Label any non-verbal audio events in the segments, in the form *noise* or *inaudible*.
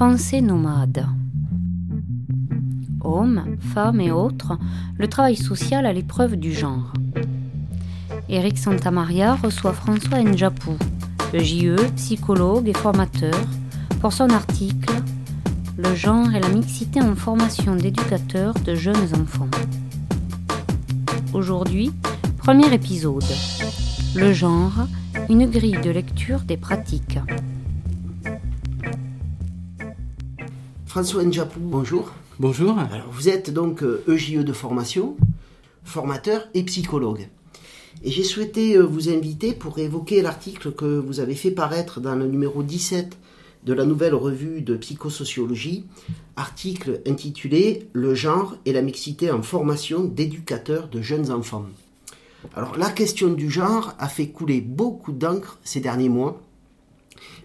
Pensée nomade. Hommes, femmes et autres, le travail social à l'épreuve du genre. Éric Santamaria reçoit François Njapou, JE, psychologue et formateur, pour son article Le genre et la mixité en formation d'éducateurs de jeunes enfants. Aujourd'hui, premier épisode. Le genre, une grille de lecture des pratiques. François Njapou, bonjour. Bonjour. Alors, vous êtes donc EJE euh, de formation, formateur et psychologue. Et j'ai souhaité euh, vous inviter pour évoquer l'article que vous avez fait paraître dans le numéro 17 de la nouvelle revue de psychosociologie, article intitulé Le genre et la mixité en formation d'éducateurs de jeunes enfants. Alors la question du genre a fait couler beaucoup d'encre ces derniers mois,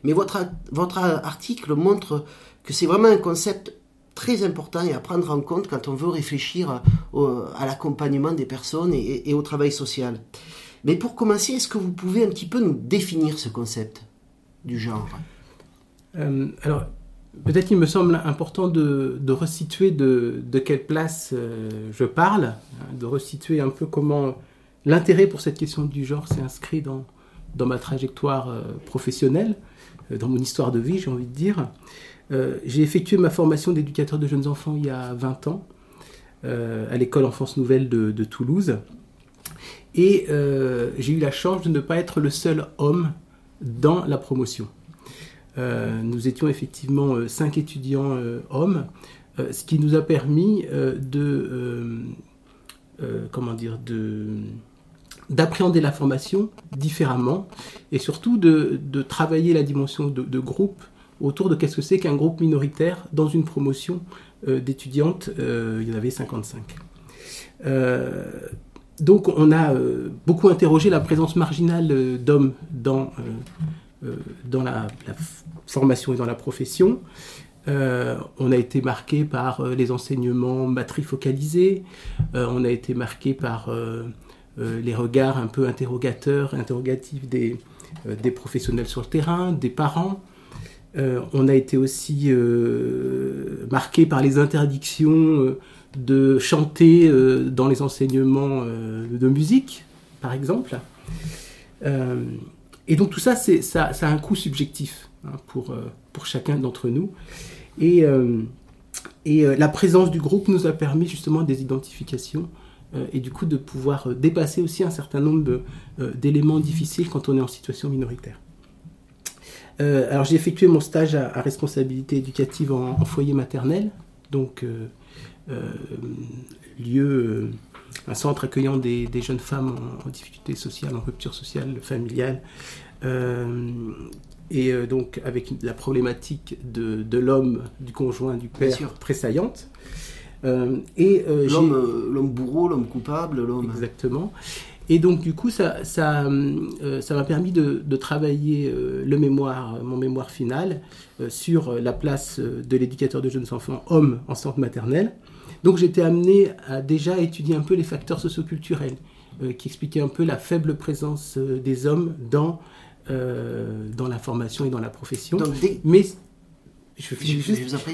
mais votre, votre article montre que c'est vraiment un concept très important et à prendre en compte quand on veut réfléchir à l'accompagnement des personnes et, au travail social. Mais pour commencer, est-ce que vous pouvez un petit peu nous définir ce concept du genre? Euh, Alors, peut-être il me semble important de, resituer de, quelle place euh, je parle, hein, de resituer un peu comment l'intérêt pour cette question du genre s'est inscrit dans, ma trajectoire euh, professionnelle, dans mon histoire de vie, j'ai envie de dire. Euh, j'ai effectué ma formation d'éducateur de jeunes enfants il y a 20 ans euh, à l'école Enfance Nouvelle de, Toulouse. Et euh, j'ai eu la chance de ne pas être le seul homme dans la promotion. nous étions effectivement cinq étudiants hommes, ce qui nous a permis de, comment dire, de d'appréhender la formation différemment et surtout de, travailler la dimension de groupe autour de qu'est-ce que c'est qu'un groupe minoritaire dans une promotion euh, d'étudiantes. Euh, il y en avait 55. Euh, donc on a beaucoup interrogé la présence marginale d'hommes dans, dans la, formation et dans la profession. on a été marqué par les enseignements matrifocalisés, on a été marqué par les regards un peu interrogateurs, interrogatifs des, des professionnels sur le terrain, des parents. Euh, on a été aussi euh, marqué par les interdictions euh, de chanter dans les enseignements de musique, par exemple. et donc tout ça, ça, ça, a un coût subjectif hein, pour, pour chacun d'entre nous. Et, et la présence du groupe nous a permis justement des identifications et du coup de pouvoir dépasser aussi un certain nombre d'éléments difficiles quand on est en situation minoritaire. Euh, alors j'ai effectué mon stage à, responsabilité éducative en, foyer maternel, donc euh, euh, lieu, un centre accueillant des, jeunes femmes en, difficulté sociale, en rupture sociale, familiale, et donc avec la problématique de, l'homme, du conjoint, du père présaillante. et l'homme bourreau, l'homme coupable, l'homme. Exactement. Et donc, du coup, ça, ça, euh, ça m'a permis de, de travailler euh, le mémoire, mon mémoire final, euh, sur la place de l'éducateur de jeunes enfants homme en centre maternel. Donc, j'étais amené à déjà étudier un peu les facteurs socioculturels, qui expliquaient un peu la faible présence des hommes dans, dans la formation et dans la profession. Mais je,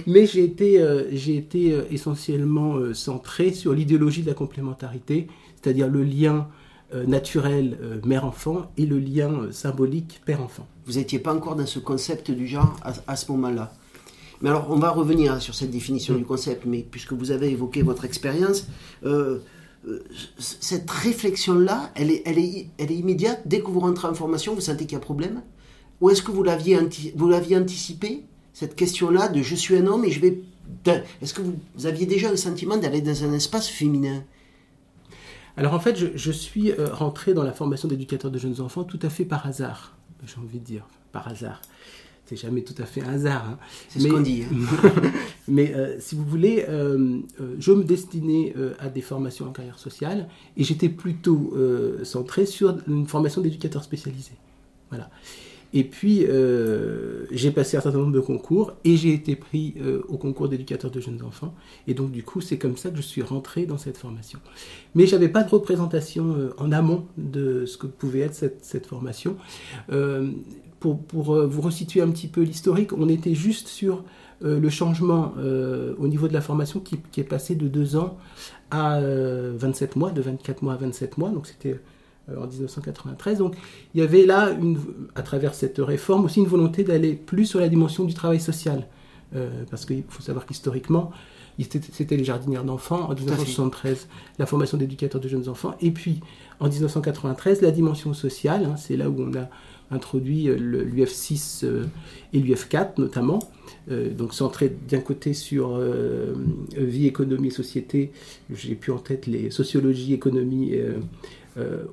mais j'ai été, j'ai été essentiellement centré sur l'idéologie de la complémentarité, c'est-à-dire le lien euh, naturel euh, mère-enfant et le lien euh, symbolique père-enfant. Vous n'étiez pas encore dans ce concept du genre à, ce moment-là. Mais alors, on va revenir sur cette définition du concept, mais puisque vous avez évoqué votre expérience, cette réflexion-là, elle est, elle, est, elle est immédiate Dès que vous rentrez en formation, vous sentez qu'il y a problème? Ou est-ce que vous l'aviez, vous l'aviez anticipé, cette question-là de je suis un homme et je vais... Est-ce que vous aviez déjà le sentiment d'aller dans un espace féminin? Alors en fait, je, suis euh, rentré dans la formation d'éducateur de jeunes enfants tout à fait par hasard, j'ai envie de dire, par hasard. C'est jamais tout à fait un hasard. Hein. C'est ce qu'on dit. Hein. *laughs* mais euh, si vous voulez, euh, je me destinais à des formations en carrière sociale et j'étais plutôt centré sur une formation d'éducateur spécialisé. Voilà. Et puis, euh, j'ai passé un certain nombre de concours et j'ai été pris euh, au concours d'éducateur de jeunes enfants. Et donc, du coup, c'est comme ça que je suis rentré dans cette formation. Mais je n'avais pas de représentation euh, en amont de ce que pouvait être cette, formation. pour, vous resituer un petit peu l'historique, on était juste sur le changement au niveau de la formation qui, qui, est passé de 2 ans à 27 mois, de 24 mois à 27 mois. Donc c'était en 1993. Donc il y avait là, une, à travers cette réforme, aussi une volonté d'aller plus sur la dimension du travail social. parce qu'il faut savoir qu'historiquement, c'était les jardinières d'enfants en 1973, la formation d'éducateurs de jeunes enfants, et puis en 1993, la dimension sociale, hein, c'est là où on a introduit euh, l'UF6 euh, et l'UF4 notamment, euh, donc centré d'un côté sur vie, économie, société, j'ai plus en tête les sociologie, économie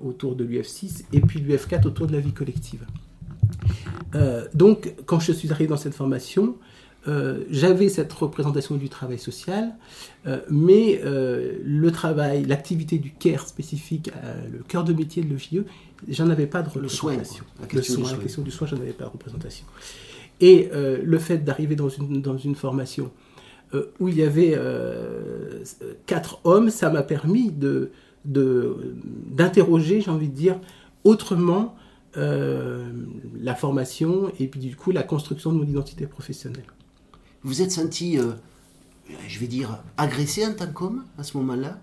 autour de l'UF6, et puis l'UF4 autour de la vie collective. donc quand je suis arrivé dans cette formation, euh, j'avais cette représentation du travail social, euh, mais euh, le travail, l'activité du CARE spécifique, le cœur de métier de l'EJE, j'en avais pas de représentation. Le soin, la question, la question du soin, j'en avais pas de représentation. Et le fait d'arriver dans une, dans une formation où il y avait quatre hommes, ça m'a permis de, d'interroger, j'ai envie de dire, autrement la formation et puis du coup la construction de mon identité professionnelle vous êtes senti, euh, je vais dire, agressé en tant qu'homme à ce moment-là?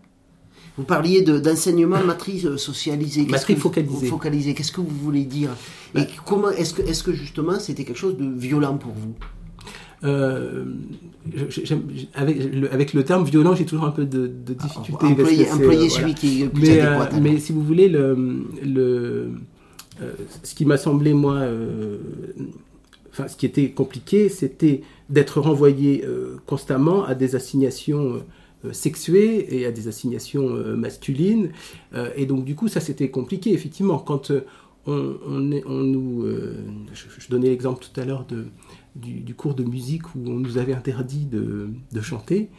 Vous parliez d'enseignement matrice socialisé. Matrice focalisée. Focalisé. Qu'est-ce que vous voulez dire? Et bah. comment est-ce que, est que justement c'était quelque chose de violent pour vous? Euh, avec, le, avec, le, terme violent, j'ai toujours un peu de, de ah, difficulté. employer, celui qui est plus mais, adéquat. Euh, mais si vous voulez, le, le ce qui m'a semblé, moi, enfin, ce qui était compliqué, c'était d'être renvoyé euh, constamment à des assignations euh, sexuées et à des assignations euh, masculines. et donc, du coup, ça, c'était compliqué, effectivement. Quand on, on, nous... Je, donnais l'exemple tout à l'heure du, du, cours de musique où on nous avait interdit de, de chanter.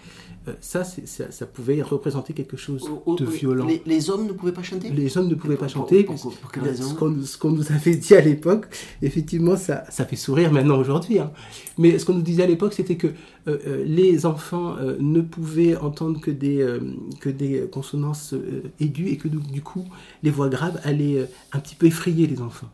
Euh, ça, ça, pouvait représenter quelque chose de violent. Les, hommes ne pouvaient pas chanter? Les hommes ne pouvaient pas chanter. Pour, ce qu'on nous avait dit à l'époque, effectivement, ça, ça fait sourire maintenant aujourd'hui. Hein. Mais ce qu'on nous disait à l'époque, c'était que euh, euh, les enfants ne pouvaient entendre que des, que des consonances aiguës et que du coup, les voix graves allaient un petit peu effrayer les enfants.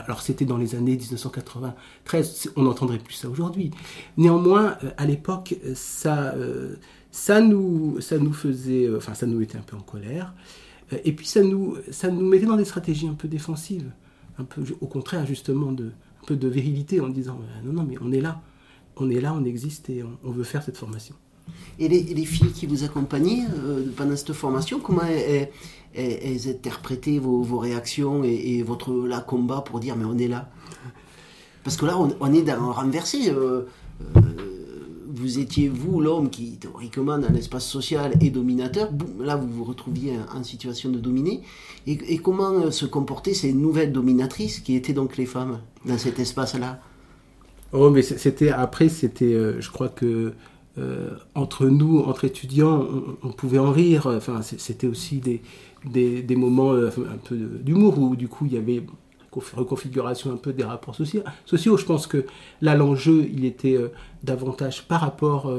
Alors c'était dans les années 1993, on n'entendrait plus ça aujourd'hui. Néanmoins, euh, à l'époque, euh, ça, euh, ça, nous, faisait, enfin ça nous mettait un peu en colère, et puis ça nous, ça nous mettait dans des stratégies un peu défensives, un peu, au contraire justement de, un peu de virilité en disant non non mais on est là, on est là, on existe et on veut faire cette formation. Et les, filles qui vous accompagnaient euh, pendant cette formation, comment elles, interprétaient vos, réactions et, votre la combat pour dire mais on est là? Parce que là, on, est dans un renversé. Euh, euh, vous étiez, vous, l'homme qui, théoriquement, dans l'espace social est dominateur. Là, vous vous retrouviez en, situation de dominer. Et, comment se comportaient ces nouvelles dominatrices qui étaient donc les femmes dans cet espace-là? Oh, mais c'était après, c'était, je crois que entre nous, entre étudiants, on, pouvait en rire. Enfin, c'était aussi des, des, moments euh, un peu d'humour où du coup il y avait reconfiguration un peu des rapports sociaux. sociaux. Je pense que là l'enjeu il était euh, davantage par rapport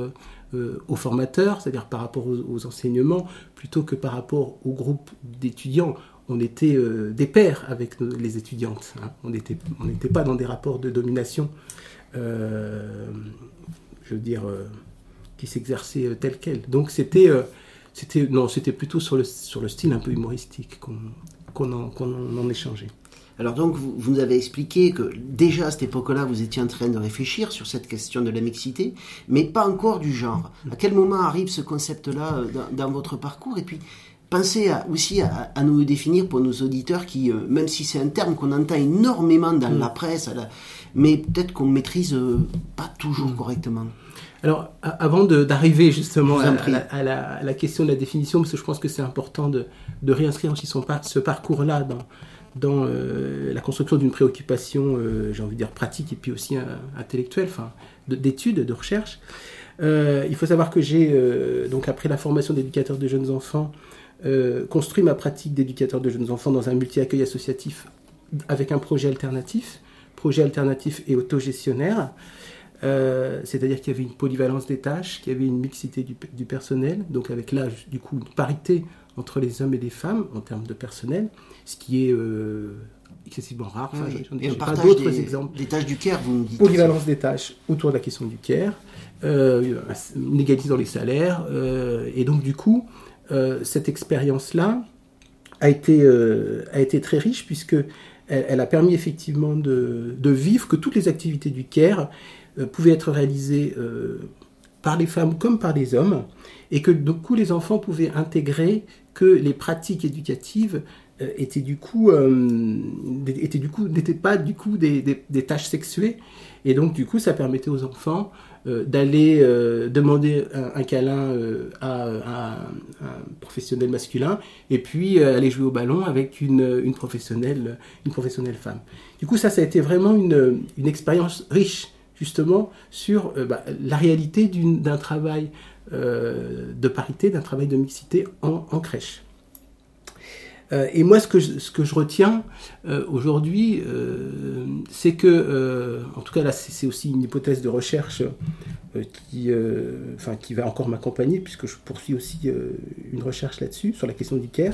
aux formateurs, c'est-à-dire par rapport aux, enseignements, plutôt que par rapport au groupe d'étudiants. On était des pairs avec les étudiantes. Hein. On n'était on pas dans des rapports de domination. je veux dire qui s'exerçait euh, tel quel. Donc c'était euh, c'était non, c'était plutôt sur le, sur le style un peu humoristique qu'on en, en, échangeait. Alors donc, vous, vous, nous avez expliqué que déjà à cette époque-là, vous étiez en train de réfléchir sur cette question de la mixité, mais pas encore du genre. À quel moment arrive ce concept-là euh, dans, votre parcours? Et puis, pensez aussi à, nous définir pour nos auditeurs qui, même si c'est un terme qu'on entend énormément dans mm. la presse, mais peut-être qu'on maîtrise pas toujours mm. correctement. Alors, avant d'arriver justement à, la, question de la définition, parce que je pense que c'est important de, réinscrire aussi son, ce parcours-là dans, dans euh, la construction d'une préoccupation, euh, j'ai envie de dire pratique et puis aussi euh, intellectuelle, enfin, d'études, de, recherche. il faut savoir que j'ai, donc après la formation d'éducateur de jeunes enfants, construit ma pratique d'éducateur de jeunes enfants dans un multi-accueil associatif avec un projet alternatif, projet alternatif et autogestionnaire. Euh, c'est-à-dire qu'il y avait une polyvalence des tâches, qu'il y avait une mixité du, personnel, donc avec là, du coup, une parité entre les hommes et les femmes en termes de personnel, ce qui est euh, excessivement rare. Enfin, oui. j'en ai- j'ai pas d'autres des, exemples. des tâches du CARE, vous nous dites. Polyvalence des tâches autour de la question du CARE, euh, une égalité dans les salaires, euh, et donc du coup, cette expérience-là a été, a été très riche puisque elle, elle a permis effectivement de, de vivre que toutes les activités du CARE euh, pouvaient être réalisées euh, par les femmes comme par les hommes, et que du coup les enfants pouvaient intégrer que les pratiques éducatives euh, étaient du coup étaient du coup n'étaient pas du coup des, des- tâches sexuées. Et donc du coup ça permettait aux enfants d'aller demander un, câlin à, à un, professionnel masculin et puis aller jouer au ballon avec une, une professionnelle une professionnelle femme. Du coup ça ça a été vraiment une, une expérience riche justement sur euh, bah, la réalité d'un travail euh, de parité d'un travail de mixité en, crèche euh, et moi, ce que je, retiens aujourd'hui, c'est que, en tout cas là, c'est aussi une hypothèse de recherche qui, va encore m'accompagner, puisque je poursuis aussi une recherche là-dessus, sur la question du care.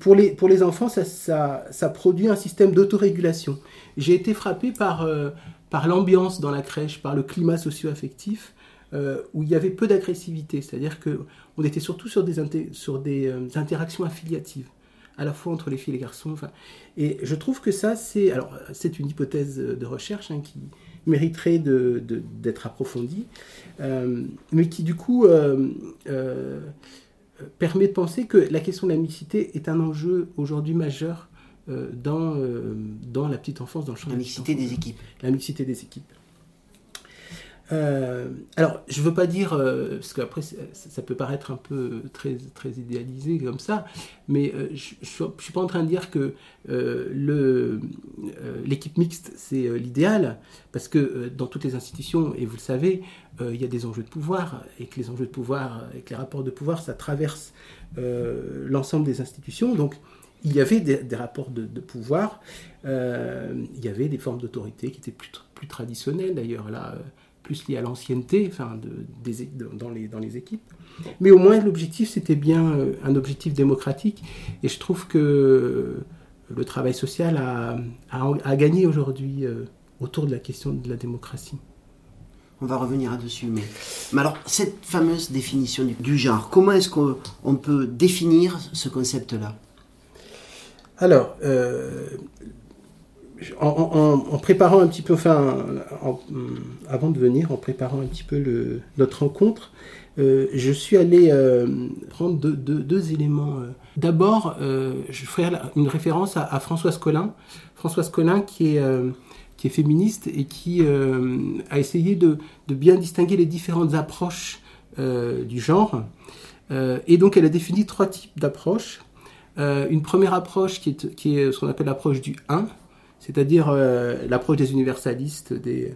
Pour, les, enfants, ça, produit un système d'autorégulation. J'ai été frappé par, par l'ambiance dans la crèche, par le climat socio-affectif, euh, où il y avait peu d'agressivité, c'est-à-dire que on était surtout sur des, euh, interactions affiliatives, à la fois entre les filles et les garçons. et je trouve que ça, c'est alors c'est une hypothèse de recherche hein, qui mériterait d'être approfondie, euh, mais qui du coup permet de penser que la question de la mixité est un enjeu aujourd'hui majeur dans, euh, dans la petite enfance, dans le champ de La la petite mixité enfance des équipes. la mixité des équipes. Euh, alors, je veux pas dire, euh, parce qu'après, ça, ça peut paraître un peu très, très idéalisé comme ça, mais euh, je ne suis, pas en train de dire que euh, euh, l'équipe mixte, c'est euh, l'idéal, parce que euh, dans toutes les institutions, et vous le savez, euh, il y a des enjeux de pouvoir, et que les enjeux de pouvoir, et que les rapports de pouvoir, ça traverse euh, l'ensemble des institutions. Donc, il y avait des, rapports de, pouvoir, euh, il y avait des formes d'autorité qui étaient plus, tr- plus traditionnelles d'ailleurs, là, euh, plus liées à l'ancienneté, enfin, dans, les, équipes. Mais au moins, l'objectif, c'était bien euh, un objectif démocratique, et je trouve que le travail social a, gagné aujourd'hui autour de la question de la démocratie. On va revenir là-dessus. Mais... mais alors, cette fameuse définition du, du genre, comment est-ce qu'on on peut définir ce concept-là? Alors, euh, en, préparant un petit peu, enfin, en- avant de venir, en préparant un petit peu notre rencontre, euh, je suis allé euh, prendre deux, éléments. D'abord, je ferai une référence à, Françoise Collin. Françoise Collin qui est, qui est féministe et qui a essayé de, bien distinguer les différentes approches du genre. Et donc, elle a défini trois types d'approches. Euh, une première approche qui est, qui est ce qu'on appelle l'approche du 1, c'est-à-dire euh, l'approche des universalistes, des,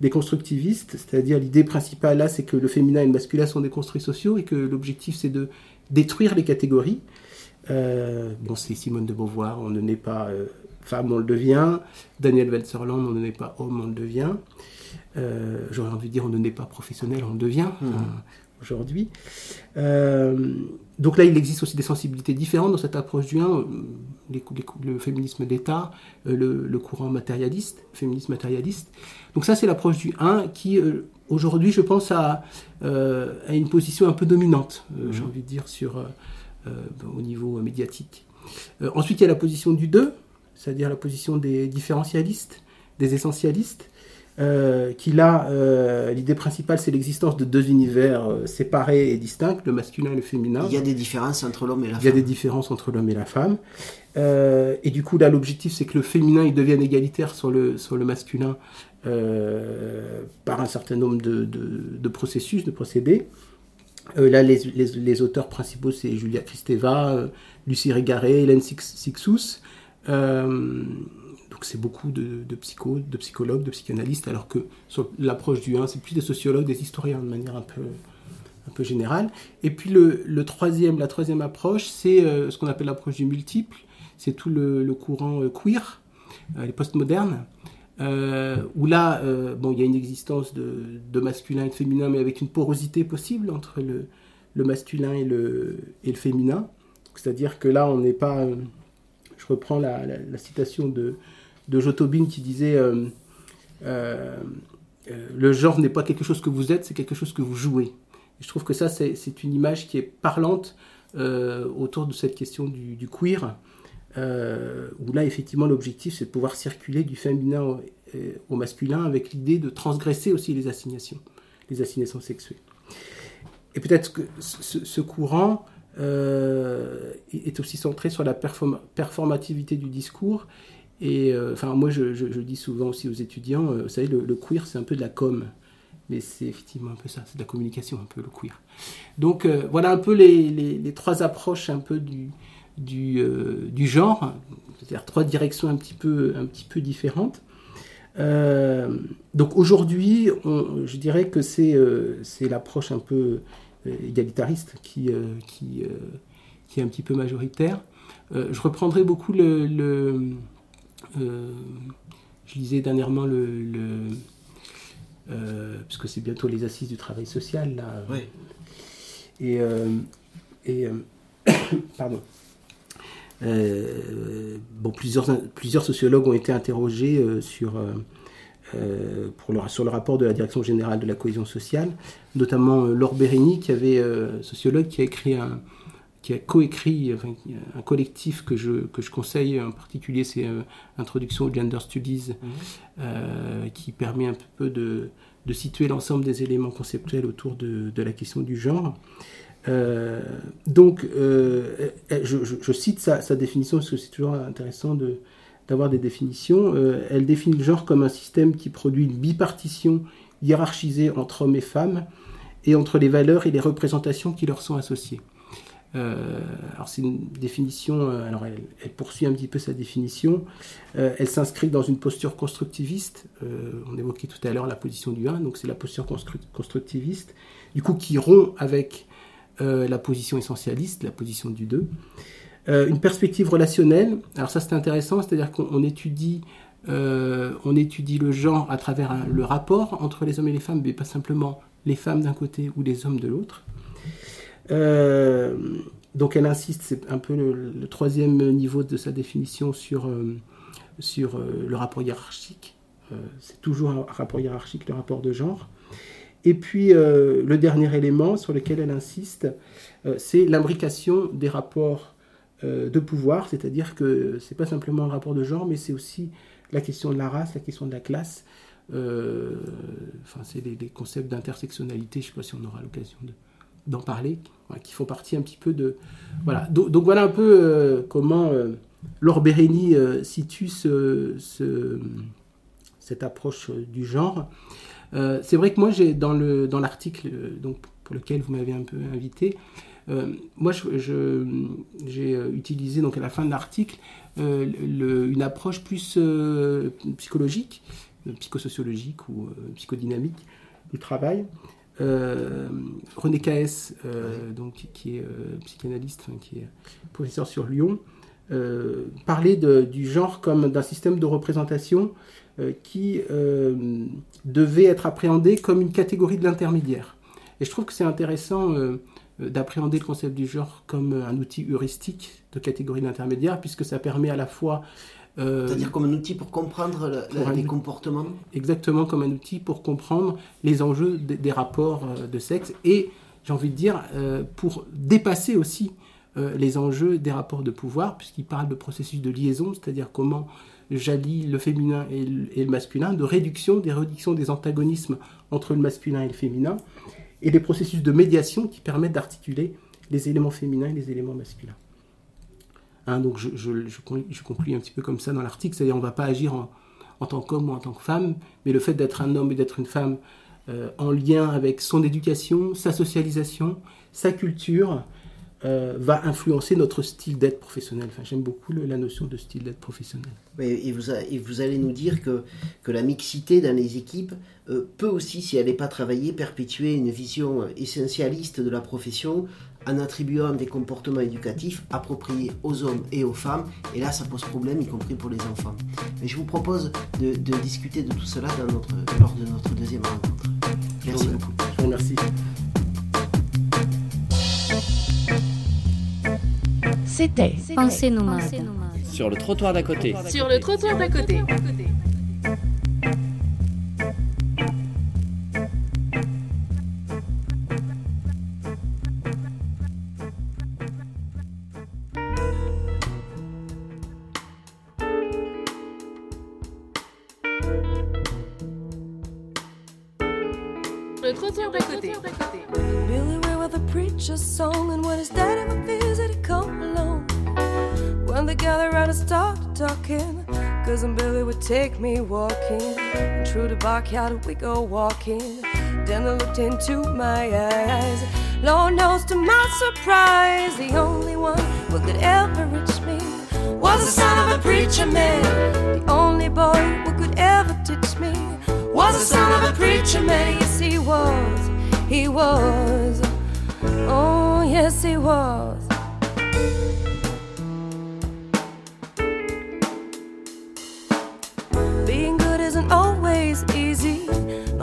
des constructivistes, c'est-à-dire l'idée principale là, c'est que le féminin et le masculin sont des construits sociaux et que l'objectif c'est de détruire les catégories. Euh, bon, c'est Simone de Beauvoir, on ne naît pas euh, femme, on le devient. Daniel Welzerland, on ne naît pas homme, on le devient. Euh, J'aurais envie de dire, on ne naît pas professionnel, on le devient. Enfin, aujourd'hui. Euh, donc là, il existe aussi des sensibilités différentes dans cette approche du 1, euh, les les le féminisme d'État, euh, le, le courant matérialiste, féminisme matérialiste. Donc ça, c'est l'approche du 1 qui, aujourd'hui, je pense, a, euh, a une position un peu dominante, euh, j'ai envie de dire, sur, euh, au niveau médiatique. Ensuite, il y a la position du 2, c'est-à-dire la position des différentialistes, des essentialistes, euh, qui là, euh, l'idée principale, c'est l'existence de deux univers euh, séparés et distincts, le masculin et le féminin. Il y a des différences entre l'homme et la Il y a femme. des différences entre l'homme et la femme. Euh, et du coup, là, l'objectif, c'est que le féminin, il devienne égalitaire sur le, sur le masculin par un certain nombre de, de- de processus, de procédés. Là, les, les- les auteurs principaux, c'est Julia Kristeva, Lucie Régaré, Hélène Six- Sixous. Donc c'est beaucoup de, psychos, de psychologues, de psychanalystes, alors que l'approche du 1, c'est plus des sociologues, des historiens de manière un peu, un peu générale. Et puis le, troisième, la troisième approche, c'est euh, ce qu'on appelle l'approche du multiple. C'est tout le, courant euh, queer, euh, les postmodernes, euh, où là, bon, il y a une existence de, masculin et de féminin, mais avec une porosité possible entre le, masculin et le, et le féminin. C'est-à-dire que là, on n'est pas, je reprends la, citation de, de Jotobin qui disait Le genre n'est pas quelque chose que vous êtes, c'est quelque chose que vous jouez. je trouve que ça, c'est une image qui est parlante autour de cette question du, queer. où là, effectivement, l'objectif, c'est de pouvoir circuler du féminin au masculin avec l'idée de transgresser aussi les assignations, les assignations sexuées. Et peut-être que ce, courant euh, est aussi centré sur la performativité du discours. Et euh, enfin, moi, je, dis souvent aussi aux étudiants, euh, vous savez, le, queer, c'est un peu de la com. Mais c'est effectivement un peu ça, c'est de la communication, un peu le queer. Donc voilà un peu les, trois approches un peu du, genre, c'est-à-dire trois directions un petit peu, un petit peu différentes. Euh, donc aujourd'hui, je dirais que c'est euh, l'approche un peu euh, égalitariste qui, qui, est un petit peu majoritaire. je reprendrai beaucoup le je lisais dernièrement le... puisque c'est bientôt les assises du travail social, là. Et... et *coughs* pardon. Euh, bon, plusieurs, plusieurs sociologues ont été interrogés euh, sur, euh, pour le, sur le rapport de la Direction générale de la cohésion sociale, notamment Laure Bérény, qui avait, sociologue, qui a écrit un, qui a coécrit un collectif que je, que je conseille en particulier, c'est Introduction aux Gender Studies, mmh. qui permet un peu de, de situer l'ensemble des éléments conceptuels autour de, de, la question du genre. Euh, donc, euh, je, cite sa, définition parce que c'est toujours intéressant d'avoir des définitions. Euh, elle définit le genre comme un système qui produit une bipartition hiérarchisée entre hommes et femmes et entre les valeurs et les représentations qui leur sont associées. Alors c'est une définition, alors elle, poursuit un petit peu sa définition, elle s'inscrit dans une posture constructiviste, on évoquait tout à l'heure la position du 1, donc c'est la posture constructiviste, du coup qui rompt avec euh, la position essentialiste, la position du 2. Euh, une perspective relationnelle, alors ça c'est intéressant, c'est-à-dire qu'on étudie, euh, étudie le genre à travers le rapport entre les hommes et les femmes, mais pas simplement les femmes d'un côté ou les hommes de l'autre. Donc elle insiste, c'est un peu le, troisième niveau de sa définition sur, sur le rapport hiérarchique. c'est toujours un rapport hiérarchique, le rapport de genre. Et puis euh, le dernier élément sur lequel elle insiste, euh, c'est l'imbrication des rapports euh, de pouvoir, c'est-à-dire que ce n'est pas simplement un rapport de genre, mais c'est aussi la question de la race, la question de la classe. enfin, c'est des, concepts d'intersectionnalité, je ne sais pas si on aura l'occasion d'en parler, qui font partie un petit peu de... Voilà, donc, voilà un peu comment Laure Bérény situe cette approche du genre. Euh, c'est vrai que moi, j'ai dans le dans l'article euh, pour lequel vous m'avez un peu invité, euh, moi, j'ai utilisé donc à la fin de l'article une approche plus psychologique, psychosociologique ou psychodynamique du travail. René Caes, donc, qui est psychanalyste, qui est professeur sur Lyon, parlait du genre comme d'un système de représentation euh, qui euh, devait être appréhendé comme une catégorie de l'intermédiaire. Et je trouve que c'est intéressant euh, d'appréhender le concept du genre comme un outil heuristique de catégorie d'intermédiaire, puisque ça permet à la fois... C'est-à-dire comme un outil pour comprendre les comportements Exactement, comme un outil pour comprendre les enjeux des, rapports de sexe et, j'ai envie de dire, pour dépasser aussi les enjeux des rapports de pouvoir, puisqu'il parle de processus de liaison, c'est-à-dire comment j'allie le féminin et le, masculin, de réduction, des réductions des antagonismes entre le masculin et le féminin, et des processus de médiation qui permettent d'articuler les éléments féminins et les éléments masculins. Hein, donc je, je, conclue un petit peu comme ça dans l'article, c'est-à-dire on ne va pas agir en, tant qu'homme ou en tant que femme, mais le fait d'être un homme et d'être une femme euh, en lien avec son éducation, sa socialisation, sa culture, euh, va influencer notre style d'être professionnel. Enfin, J'aime beaucoup la notion de style d'être professionnel. Et vous, vous, allez nous dire que, que la mixité dans les équipes euh, peut aussi, si elle n'est pas travaillée, perpétuer une vision essentialiste de la profession en attribuant des comportements éducatifs appropriés aux hommes et aux femmes. Et là, ça pose problème, y compris pour les enfants. Mais je vous propose de, discuter de tout cela dans notre, lors de notre deuxième rencontre. Merci beaucoup. Je vous remercie. C'était Pensez nomade Sur le trottoir d'à côté. Sur le trottoir d'à côté. Talking, cousin Billy would take me walking. And through the backyard we go walking. Then I looked into my eyes. Lord knows to my surprise, the only one who could ever reach me was the son of a preacher man. The only boy who could ever teach me was the son of a preacher man. Yes, he was. He was. Oh, yes, he was.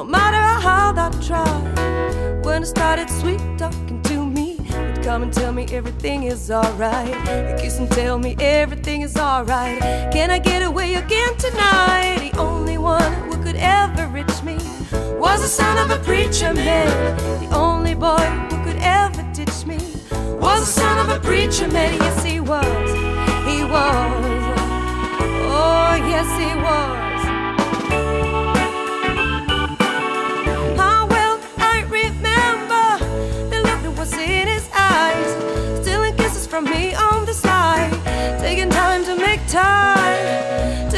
No matter how hard I try. When I started sweet talking to me, he'd come and tell me everything is alright. He'd kiss and tell me everything is alright. Can I get away again tonight? The only one who could ever reach me was the son of a preacher man. The only boy who could ever teach me was the son of a preacher man. Yes, he was. He was. Oh, yes, he was. Me on the side, taking time to make time,